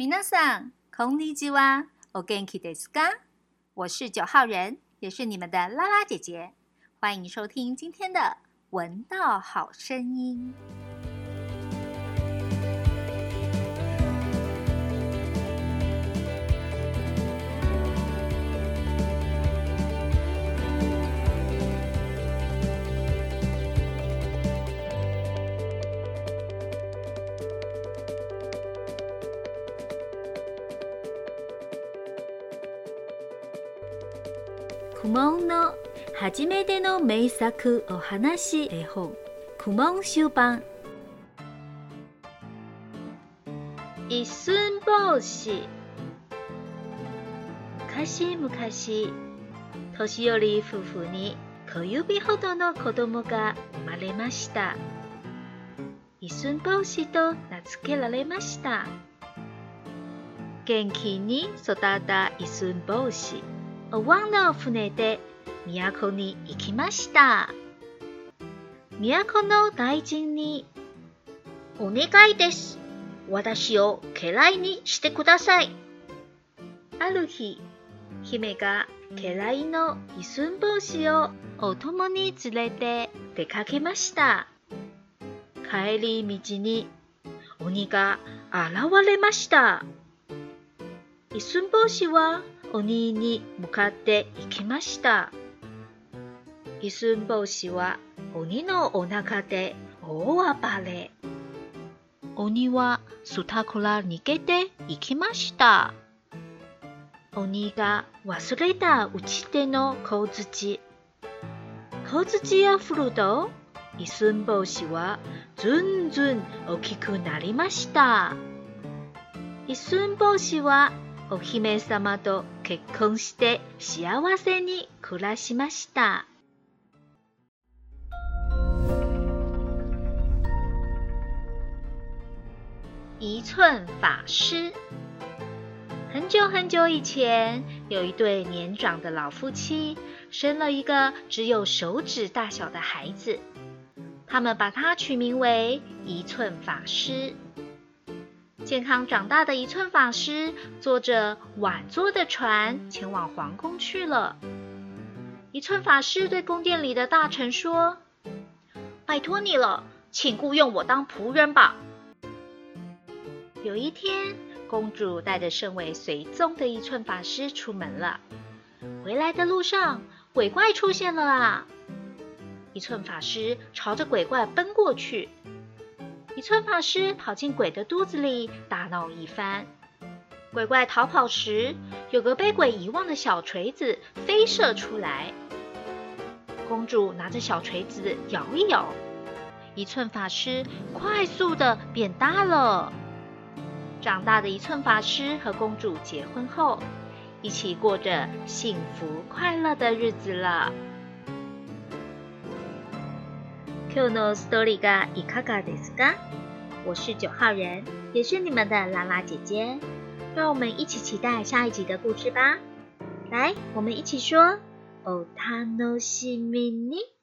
Minasan，空里之蛙，Ogenki d e s a 我是九号人，也是你们的拉拉姐姐，欢迎收听今天的《闻道好声音》。苦悶の初めての名作お話絵本苦悶集版一寸法師昔昔年寄り夫婦に小指ほどの子供が生まれました一寸法師と名付けられました元気に育った一寸法師お湾の船で都に行きました。都の大臣に、お願いです。私を家来にしてください。ある日、姫が家来の一寸うしをお供に連れて出かけました。帰り道に鬼が現れました。一寸うしは鬼に向かって行きました。イスンボウ氏は鬼のお腹で大暴れ。鬼はスタクラ逃げて行きました。鬼が忘れた打ち手の小槌。小槌を振ると、イスンボウ氏はずんずん大きくなりました。イスンボウ氏はお姫様と結婚して幸せに暮らしました。一寸法师。很久很久以前，有一對年長的老夫妻，生了一個只有手指大小的孩子。他們把他取名為一寸法師。健康长大的一寸法师坐着晚坐的船前往皇宫去了。一寸法师对宫殿里的大臣说：“拜托你了，请雇用我当仆人吧。”有一天，公主带着身为随从的一寸法师出门了。回来的路上，鬼怪出现了啊！一寸法师朝着鬼怪奔过去。一寸法师跑进鬼的肚子里，大闹一番。鬼怪逃跑时，有个被鬼遗忘的小锤子飞射出来。公主拿着小锤子摇一摇，一寸法师快速的变大了。长大的一寸法师和公主结婚后，一起过着幸福快乐的日子了。Q no story ga ikaga desu a 我是九号人，也是你们的拉拉姐姐，让我们一起期待下一集的故事吧！来，我们一起说，Otano s i m i ni。